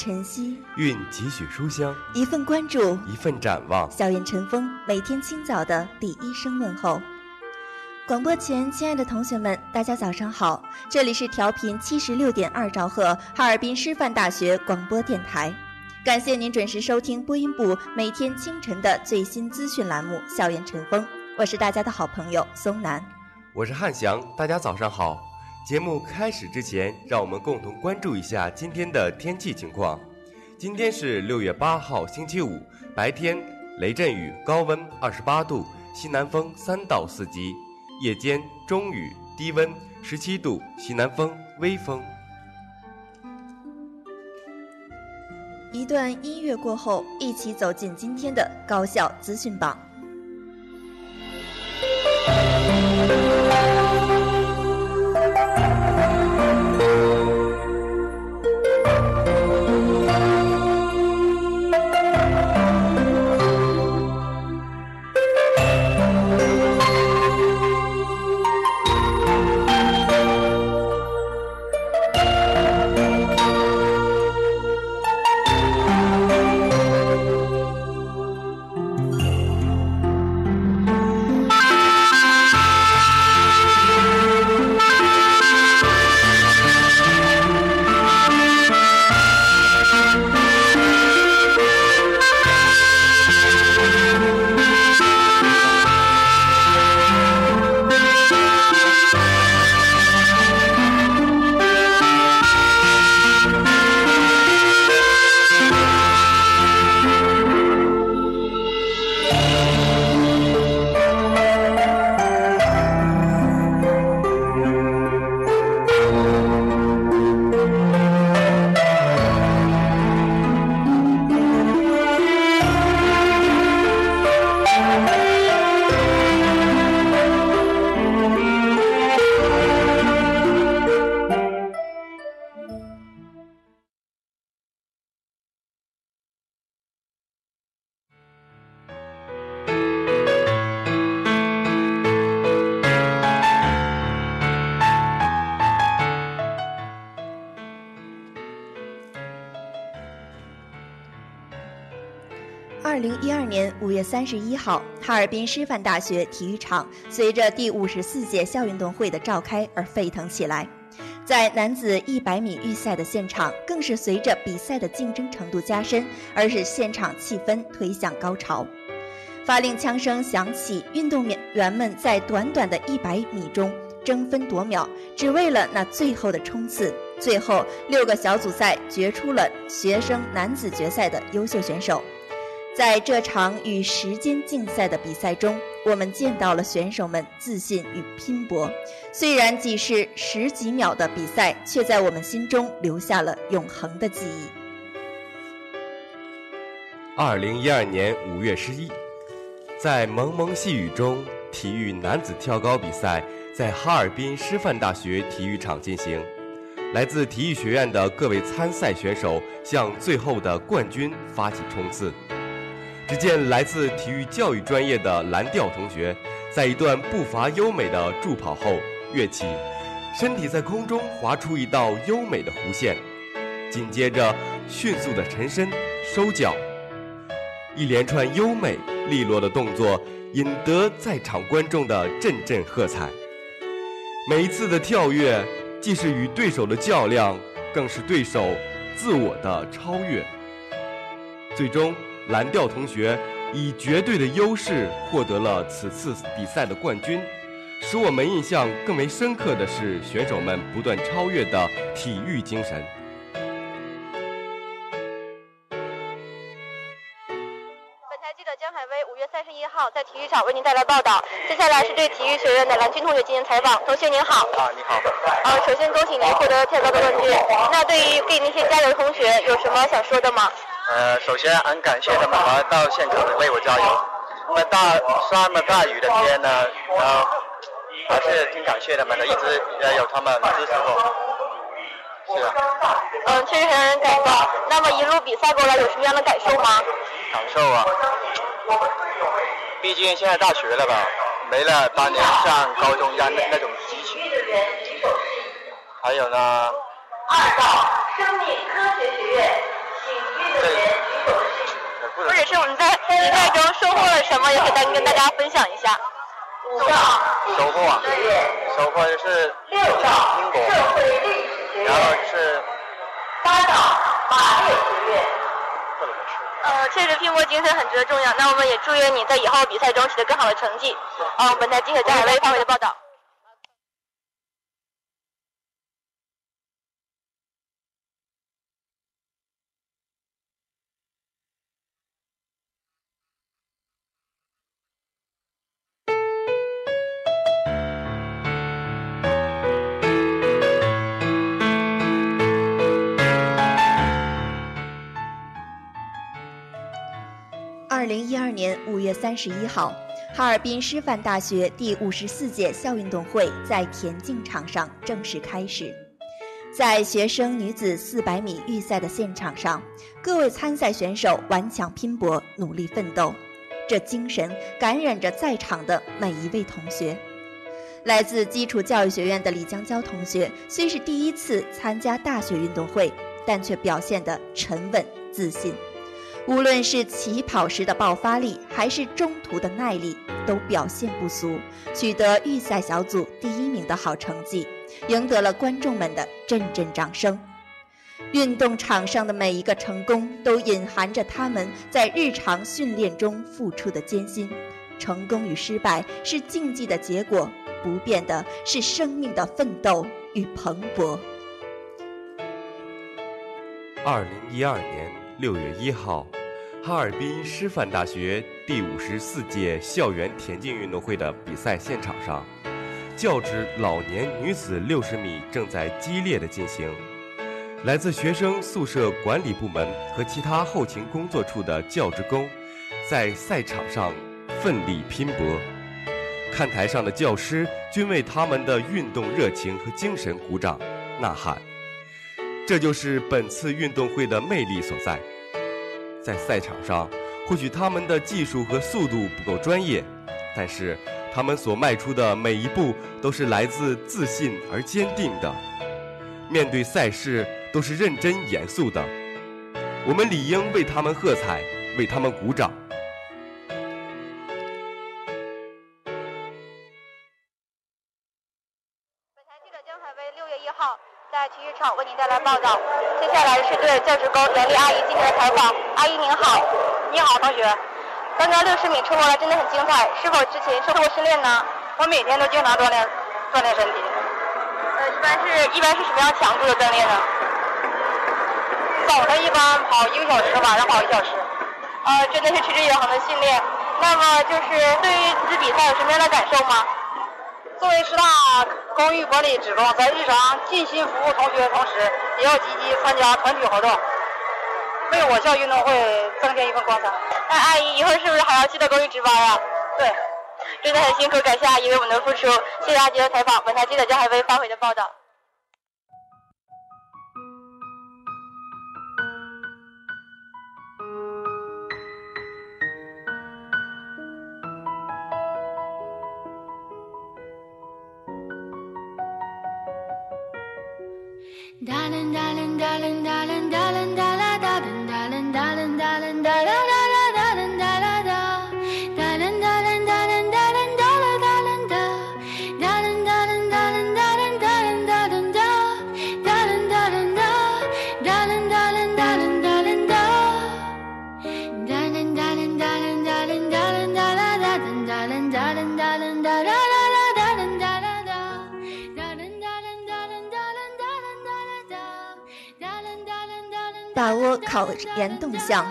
晨曦，蕴几许书香；一份关注，一份展望。校园晨风，每天清早的第一声问候。广播前，亲爱的同学们，大家早上好！这里是调频七十六点二兆赫，哈尔滨师范大学广播电台。感谢您准时收听播音部每天清晨的最新资讯栏目《校园晨风》，我是大家的好朋友松南，我是汉翔，大家早上好。节目开始之前，让我们共同关注一下今天的天气情况。今天是六月八号，星期五，白天雷阵雨，高温二十八度，西南风三到四级；夜间中雨，低温十七度，西南风微风。一段音乐过后，一起走进今天的高校资讯榜。零一二年五月三十一号，哈尔滨师范大学体育场随着第五十四届校运动会的召开而沸腾起来。在男子一百米预赛的现场，更是随着比赛的竞争程度加深，而使现场气氛推向高潮。发令枪声响起，运动员们在短短的一百米中争分夺秒，只为了那最后的冲刺。最后，六个小组赛决出了学生男子决赛的优秀选手。在这场与时间竞赛的比赛中，我们见到了选手们自信与拼搏。虽然只是十几秒的比赛，却在我们心中留下了永恒的记忆。二零一二年五月十一，在蒙蒙细雨中，体育男子跳高比赛在哈尔滨师范大学体育场进行。来自体育学院的各位参赛选手向最后的冠军发起冲刺。只见来自体育教育专业的蓝调同学，在一段步伐优美的助跑后跃起，身体在空中划出一道优美的弧线，紧接着迅速的沉身收脚，一连串优美利落的动作引得在场观众的阵阵喝彩。每一次的跳跃，既是与对手的较量，更是对手自我的超越。最终，蓝调同学以绝对的优势获得了此次比赛的冠军。使我们印象更为深刻的是选手们不断超越的体育精神。三十一号在体育场为您带来报道。接下来是对体育学院的蓝军同学进行采访。同学您好。啊，你好。呃，首先恭喜您获得跳高的冠军。那对于给那些加油的同学有什么想说的吗？呃，首先很感谢他们来到现场为我加油。那么大那么大雨的天呢，呃，还是挺感谢他们的，一直也有他们支持我。是啊。嗯，确实很让人感动。那么一路比赛过来有什么样的感受吗？感受啊。毕竟现在大学了吧，没了当年上高中一样那那种激情。还有呢。二道生命科学学院，请运动员举手示意。或者是我们在比赛中收获了什么，也可以再跟大家分享一下。五道收获啊，收获就是六道社会历史学院，然后是八道马列学院。呃，确实拼搏精神很值得重要。那我们也祝愿你在以后比赛中取得更好的成绩。哦，本台记者张海威发回的报道。二零一二年五月三十一号，哈尔滨师范大学第五十四届校运动会在田径场上正式开始。在学生女子四百米预赛的现场上，各位参赛选手顽强拼搏，努力奋斗，这精神感染着在场的每一位同学。来自基础教育学院的李江娇同学，虽是第一次参加大学运动会，但却表现得沉稳自信。无论是起跑时的爆发力，还是中途的耐力，都表现不俗，取得预赛小组第一名的好成绩，赢得了观众们的阵阵掌声。运动场上的每一个成功，都隐含着他们在日常训练中付出的艰辛。成功与失败是竞技的结果，不变的是生命的奋斗与蓬勃。二零一二年。六月一号，哈尔滨师范大学第五十四届校园田径运动会的比赛现场上，教职老年女子六十米正在激烈的进行。来自学生宿舍管理部门和其他后勤工作处的教职工，在赛场上奋力拼搏，看台上的教师均为他们的运动热情和精神鼓掌呐喊。这就是本次运动会的魅力所在。在赛场上，或许他们的技术和速度不够专业，但是他们所迈出的每一步都是来自自信而坚定的。面对赛事，都是认真严肃的。我们理应为他们喝彩，为他们鼓掌。六十米冲过来真的很精彩，是否之前受过训练呢？我每天都经常锻炼，锻炼身体。呃，一般是一般是什么样强度的锻炼呢？早上一般跑一个小时，晚上跑一小时。呃，真的是持之以恒的训练。那么就是对于这次比赛有什么样的感受吗？作为师大公益管理职工，在日常尽心服务同学的同时，也要积极参加团体活动，为我校运动会增添一份光彩。那阿姨以后是不是还要记得公益值班啊？对，真的很辛苦，感谢阿姨为我们的付出，谢谢阿姨的采访，本台记者将还会发回的报道。哒啦哒啦哒啦哒啦哒啦。考研动向，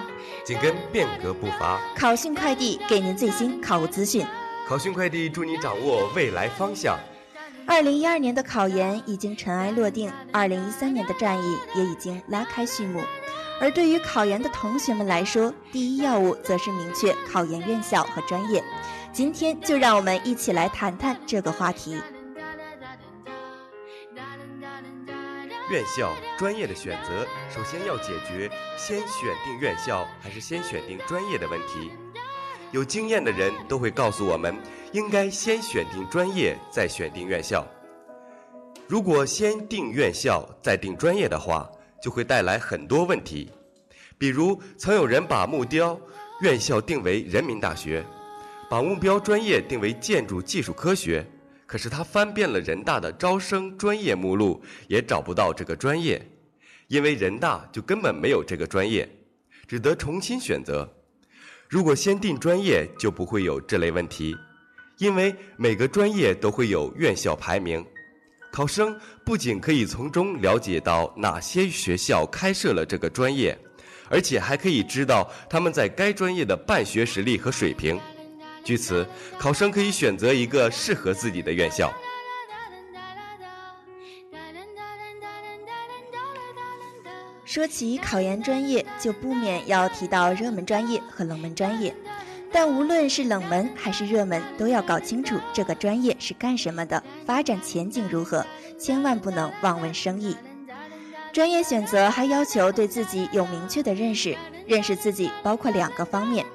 紧跟变革步伐。考讯快递给您最新考务资讯。考讯快递助你掌握未来方向。二零一二年的考研已经尘埃落定，二零一三年的战役也已经拉开序幕。而对于考研的同学们来说，第一要务则是明确考研院校和专业。今天就让我们一起来谈谈这个话题。院校专业的选择，首先要解决先选定院校还是先选定专业的问题。有经验的人都会告诉我们，应该先选定专业，再选定院校。如果先定院校再定专业的话，就会带来很多问题。比如，曾有人把目标院校定为人民大学，把目标专业定为建筑技术科学。可是他翻遍了人大的招生专业目录，也找不到这个专业，因为人大就根本没有这个专业，只得重新选择。如果先定专业，就不会有这类问题，因为每个专业都会有院校排名，考生不仅可以从中了解到哪些学校开设了这个专业，而且还可以知道他们在该专业的办学实力和水平。据此，考生可以选择一个适合自己的院校。说起考研专业，就不免要提到热门专业和冷门专业。但无论是冷门还是热门，都要搞清楚这个专业是干什么的，发展前景如何，千万不能望文生义。专业选择还要求对自己有明确的认识，认识自己包括两个方面。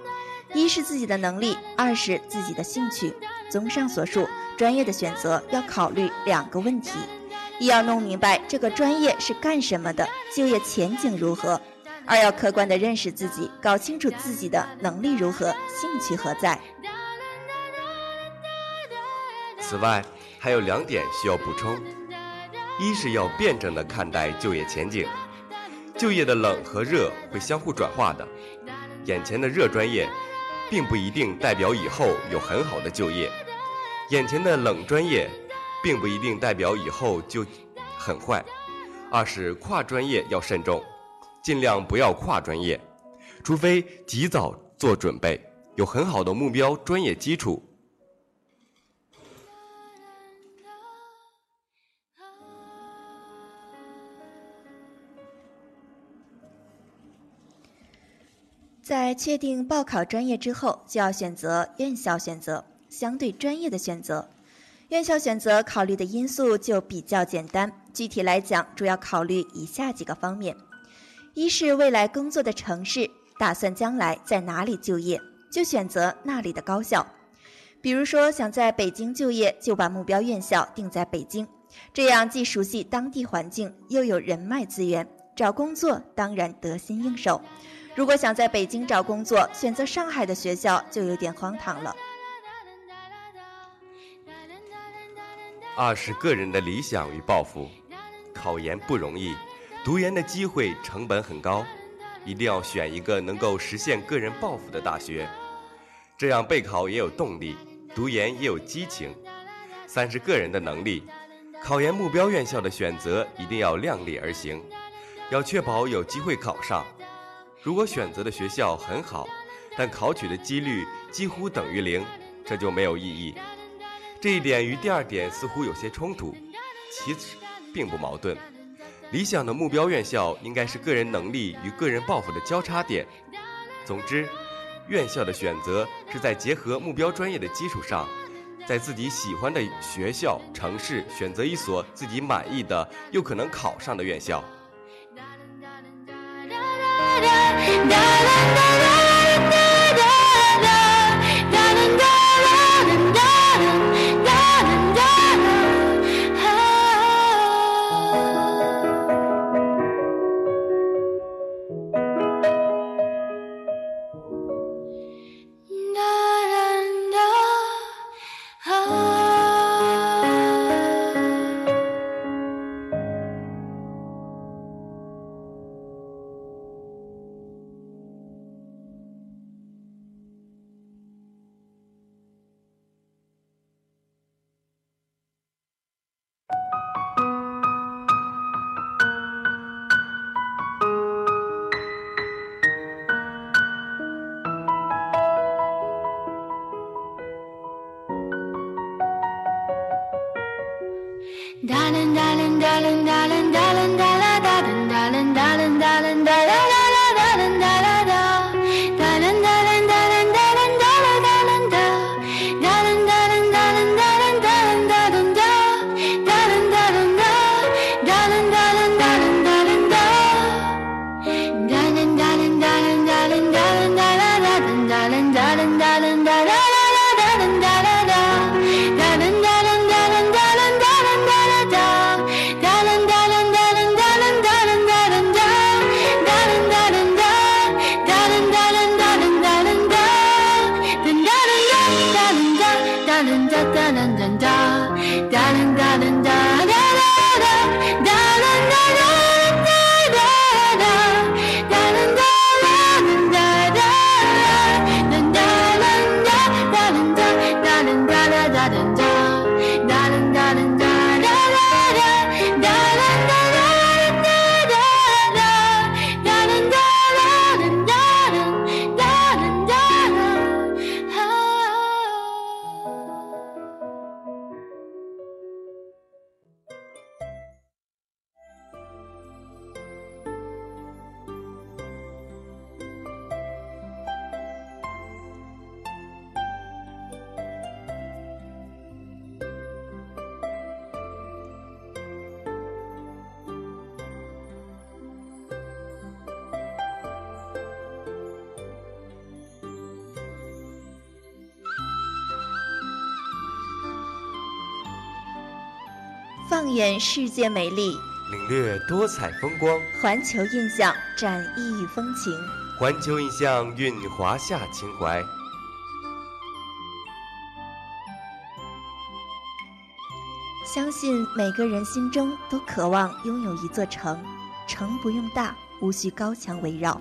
一是自己的能力，二是自己的兴趣。综上所述，专业的选择要考虑两个问题：一要弄明白这个专业是干什么的，就业前景如何；二要客观地认识自己，搞清楚自己的能力如何，兴趣何在。此外，还有两点需要补充：一是要辩证地看待就业前景，就业的冷和热会相互转化的，眼前的热专业。并不一定代表以后有很好的就业，眼前的冷专业，并不一定代表以后就很坏。二是跨专业要慎重，尽量不要跨专业，除非及早做准备，有很好的目标专业基础。在确定报考专业之后，就要选择院校选择相对专业的选择。院校选择考虑的因素就比较简单，具体来讲，主要考虑以下几个方面：一是未来工作的城市，打算将来在哪里就业，就选择那里的高校。比如说想在北京就业，就把目标院校定在北京，这样既熟悉当地环境，又有人脉资源，找工作当然得心应手。如果想在北京找工作，选择上海的学校就有点荒唐了。二是个人的理想与抱负，考研不容易，读研的机会成本很高，一定要选一个能够实现个人抱负的大学，这样备考也有动力，读研也有激情。三是个人的能力，考研目标院校的选择一定要量力而行，要确保有机会考上。如果选择的学校很好，但考取的几率几乎等于零，这就没有意义。这一点与第二点似乎有些冲突，其实并不矛盾。理想的目标院校应该是个人能力与个人抱负的交叉点。总之，院校的选择是在结合目标专业的基础上，在自己喜欢的学校、城市选择一所自己满意的又可能考上的院校。da, da, da, da. 放眼世界美丽，领略多彩风光。环球印象展异域风情，环球印象蕴华夏情怀。相信每个人心中都渴望拥有一座城，城不用大，无需高墙围绕，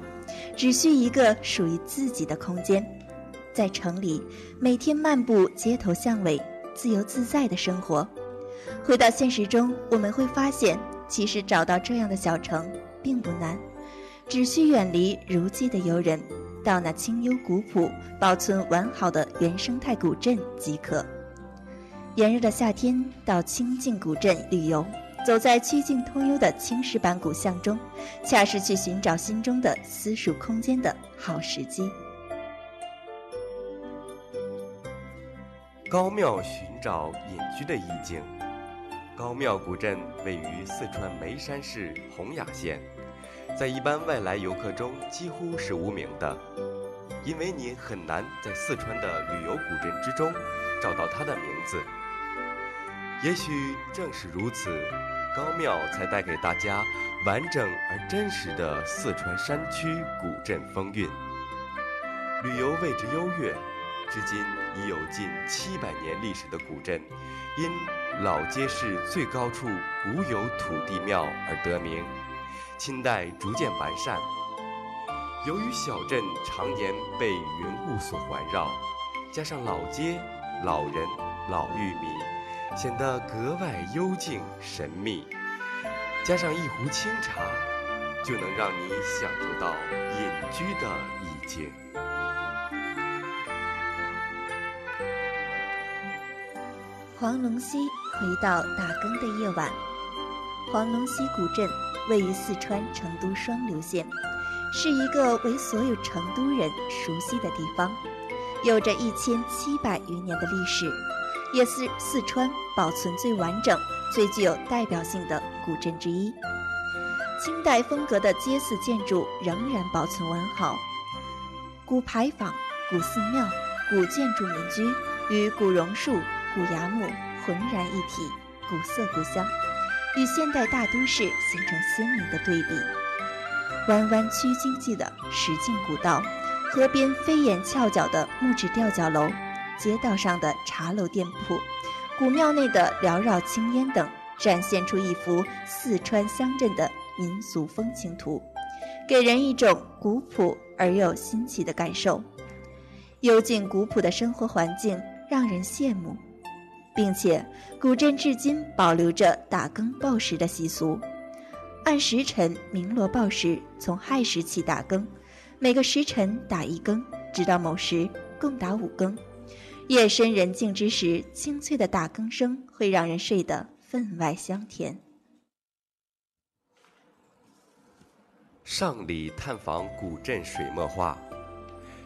只需一个属于自己的空间。在城里，每天漫步街头巷尾，自由自在的生活。回到现实中，我们会发现，其实找到这样的小城并不难，只需远离如饥的游人，到那清幽古朴、保存完好的原生态古镇即可。炎热的夏天，到清静古镇旅游，走在曲径通幽的青石板古巷中，恰是去寻找心中的私属空间的好时机。高庙寻找隐居的意境。高庙古镇位于四川眉山市洪雅县，在一般外来游客中几乎是无名的，因为你很难在四川的旅游古镇之中找到它的名字。也许正是如此，高庙才带给大家完整而真实的四川山区古镇风韵。旅游位置优越，至今已有近七百年历史的古镇，因老街市最高处古有土地庙而得名，清代逐渐完善。由于小镇常年被云雾所环绕，加上老街、老人、老玉米，显得格外幽静神秘。加上一壶清茶，就能让你享受到隐居的意境。黄龙溪回到打更的夜晚，黄龙溪古镇位于四川成都双流县，是一个为所有成都人熟悉的地方，有着一千七百余年的历史，也是四川保存最完整、最具有代表性的古镇之一。清代风格的街寺建筑仍然保存完好，古牌坊、古寺庙、古建筑民居与古榕树、古崖木浑然一体，古色古香，与现代大都市形成鲜明的对比。弯弯曲经济的石径古道，河边飞檐翘角的木质吊脚楼，街道上的茶楼店铺，古庙内的缭绕青烟等。展现出一幅四川乡镇的民俗风情图，给人一种古朴而又新奇的感受。幽静古朴的生活环境让人羡慕，并且古镇至今保留着打更报时的习俗，按时辰鸣锣报时，从亥时起打更，每个时辰打一更，直到某时共打五更。夜深人静之时，清脆的打更声会让人睡得。分外香甜。上里探访古镇水墨画。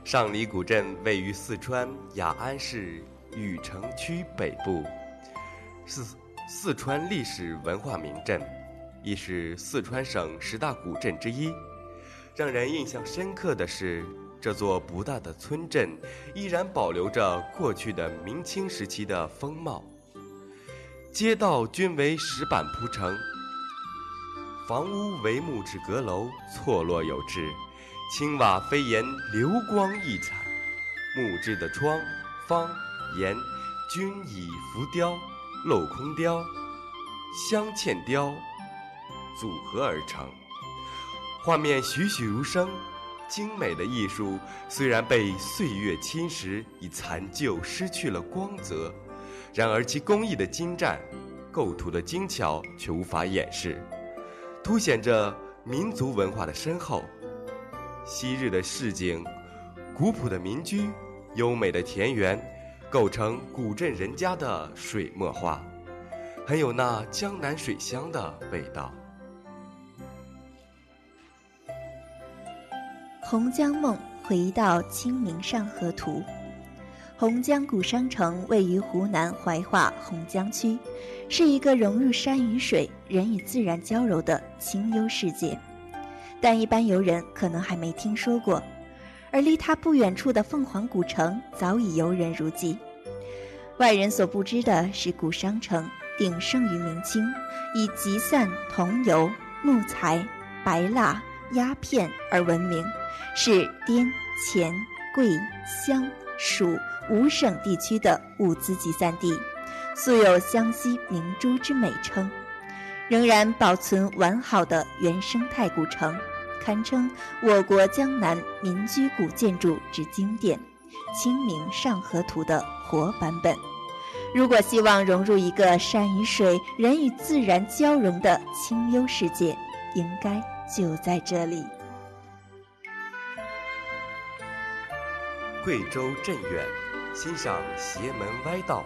上里古镇位于四川雅安市禹城区北部，四四川历史文化名镇，亦是四川省十大古镇之一。让人印象深刻的是，这座不大的村镇依然保留着过去的明清时期的风貌。街道均为石板铺成，房屋为木质阁楼，错落有致，青瓦飞檐，流光溢彩。木质的窗、方、檐均以浮雕、镂空雕、镶嵌雕组合而成，画面栩栩如生。精美的艺术虽然被岁月侵蚀，已残旧，失去了光泽。然而，其工艺的精湛、构图的精巧却无法掩饰，凸显着民族文化的深厚。昔日的市井、古朴的民居、优美的田园，构成古镇人家的水墨画，很有那江南水乡的味道。《红江梦》回到《清明上河图》。洪江古商城位于湖南怀化洪江区，是一个融入山与水、人与自然交融的清幽世界，但一般游人可能还没听说过。而离它不远处的凤凰古城早已游人如织。外人所不知的是，古商城鼎盛于明清，以集散桐油、木材、白蜡、鸦片而闻名，是滇黔桂湘蜀。五省地区的物资集散地，素有“湘西明珠”之美称，仍然保存完好的原生态古城，堪称我国江南民居古建筑之经典，《清明上河图》的活版本。如果希望融入一个山与水、人与自然交融的清幽世界，应该就在这里。贵州镇远。欣赏邪门歪道。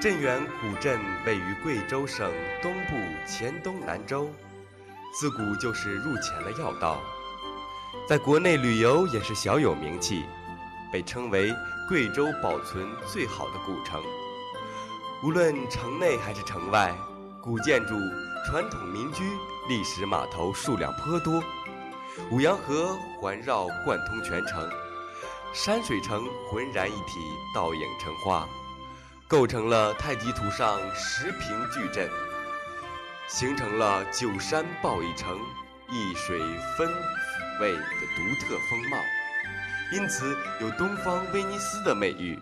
镇远古镇位于贵州省东部黔东南州，自古就是入钱的要道，在国内旅游也是小有名气，被称为贵州保存最好的古城。无论城内还是城外，古建筑、传统民居、历史码头数量颇多，五羊河环绕贯通全城。山水城浑然一体，倒影成画，构成了太极图上十平矩阵，形成了九山抱一城，一水分抚慰的独特风貌，因此有“东方威尼斯”的美誉。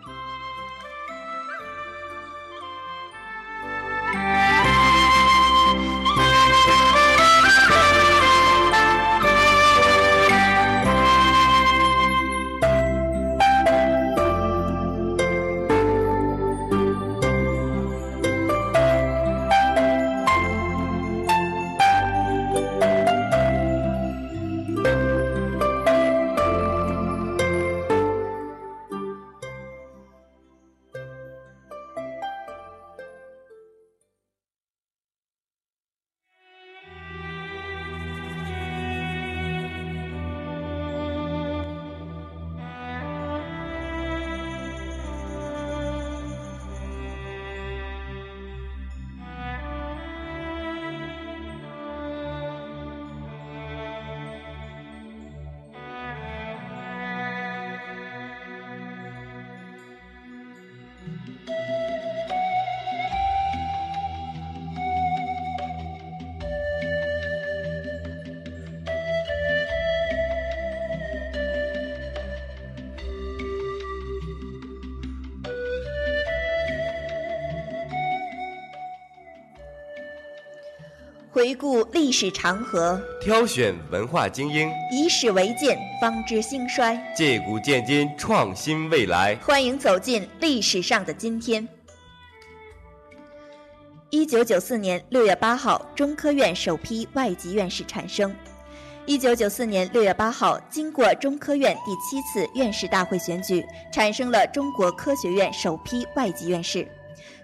回顾历史长河，挑选文化精英，以史为鉴，方知兴衰；借古鉴今，创新未来。欢迎走进历史上的今天。一九九四年六月八号，中科院首批外籍院士产生。一九九四年六月八号，经过中科院第七次院士大会选举，产生了中国科学院首批外籍院士。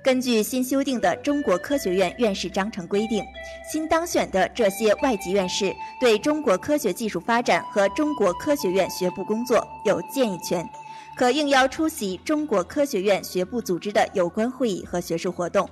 根据新修订的《中国科学院院士章程》规定，新当选的这些外籍院士对中国科学技术发展和中国科学院学部工作有建议权，可应邀出席中国科学院学部组织的有关会议和学术活动。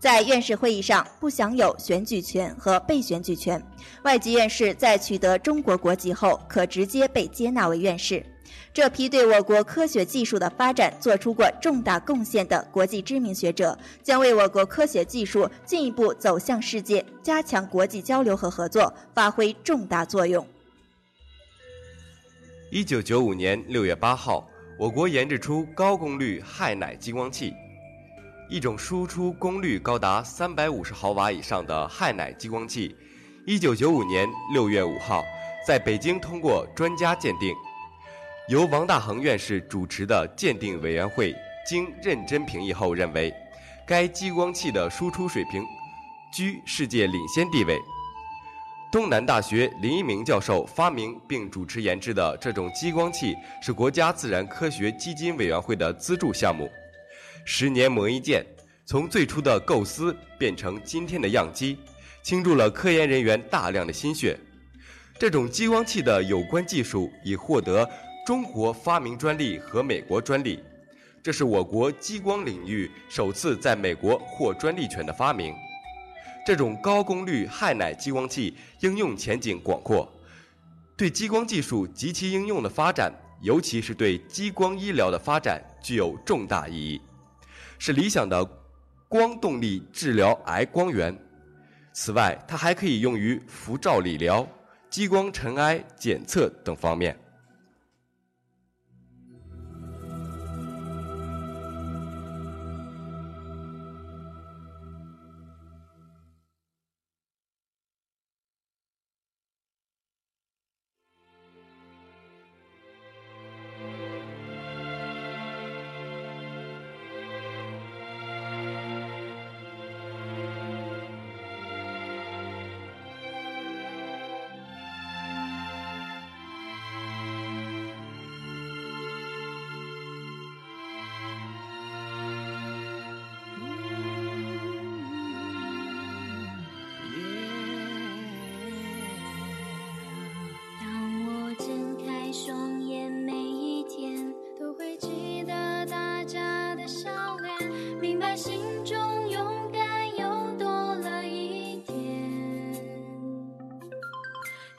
在院士会议上不享有选举权和被选举权。外籍院士在取得中国国籍后，可直接被接纳为院士。这批对我国科学技术的发展做出过重大贡献的国际知名学者，将为我国科学技术进一步走向世界、加强国际交流和合作发挥重大作用。一九九五年六月八号，我国研制出高功率氦氖激光器。一种输出功率高达三百五十毫瓦以上的氦氖激光器，一九九五年六月五号在北京通过专家鉴定。由王大珩院士主持的鉴定委员会经认真评议后认为，该激光器的输出水平居世界领先地位。东南大学林一鸣教授发明并主持研制的这种激光器是国家自然科学基金委员会的资助项目。十年磨一剑，从最初的构思变成今天的样机，倾注了科研人员大量的心血。这种激光器的有关技术已获得中国发明专利和美国专利，这是我国激光领域首次在美国获专利权的发明。这种高功率氦氖激光器应用前景广阔，对激光技术及其应用的发展，尤其是对激光医疗的发展，具有重大意义。是理想的光动力治疗癌光源。此外，它还可以用于辐照理疗、激光尘埃检测等方面。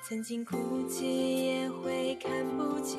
曾经哭泣也会看不见，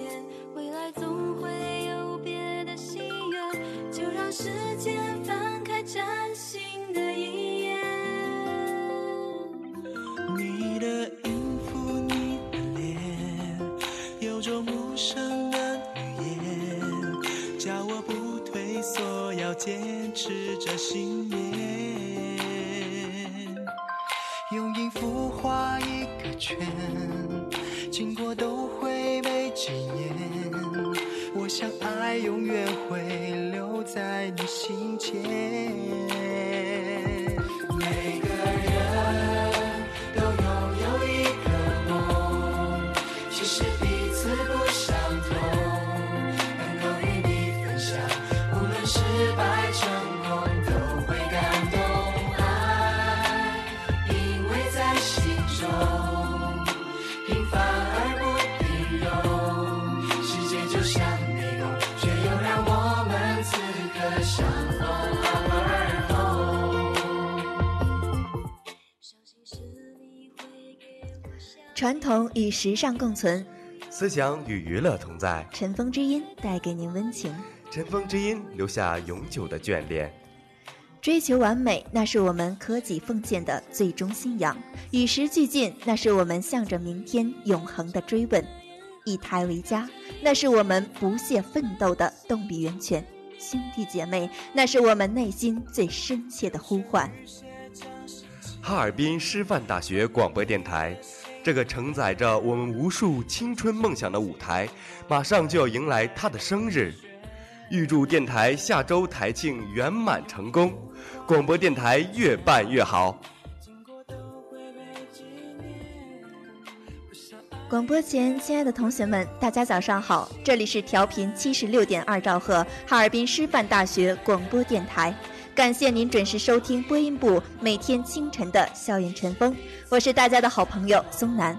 传统与时尚共存，思想与娱乐同在，尘封之音带给您温情。尘封之音留下永久的眷恋。追求完美，那是我们科技奉献的最终信仰；与时俱进，那是我们向着明天永恒的追问；以台为家，那是我们不懈奋斗的动力源泉；兄弟姐妹，那是我们内心最深切的呼唤。哈尔滨师范大学广播电台，这个承载着我们无数青春梦想的舞台，马上就要迎来它的生日。预祝电台下周台庆圆满成功，广播电台越办越好。广播前，亲爱的同学们，大家早上好！这里是调频七十六点二兆赫，哈尔滨师范大学广播电台。感谢您准时收听播音部每天清晨的校园晨风，我是大家的好朋友松南。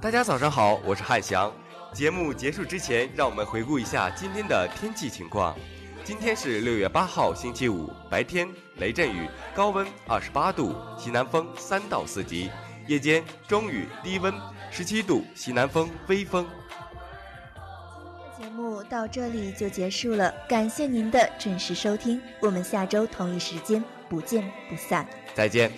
大家早上好，我是汉翔。节目结束之前，让我们回顾一下今天的天气情况。今天是六月八号，星期五，白天雷阵雨，高温二十八度，西南风三到四级。夜间中雨，低温十七度，西南风微风。目到这里就结束了，感谢您的准时收听，我们下周同一时间不见不散。再见。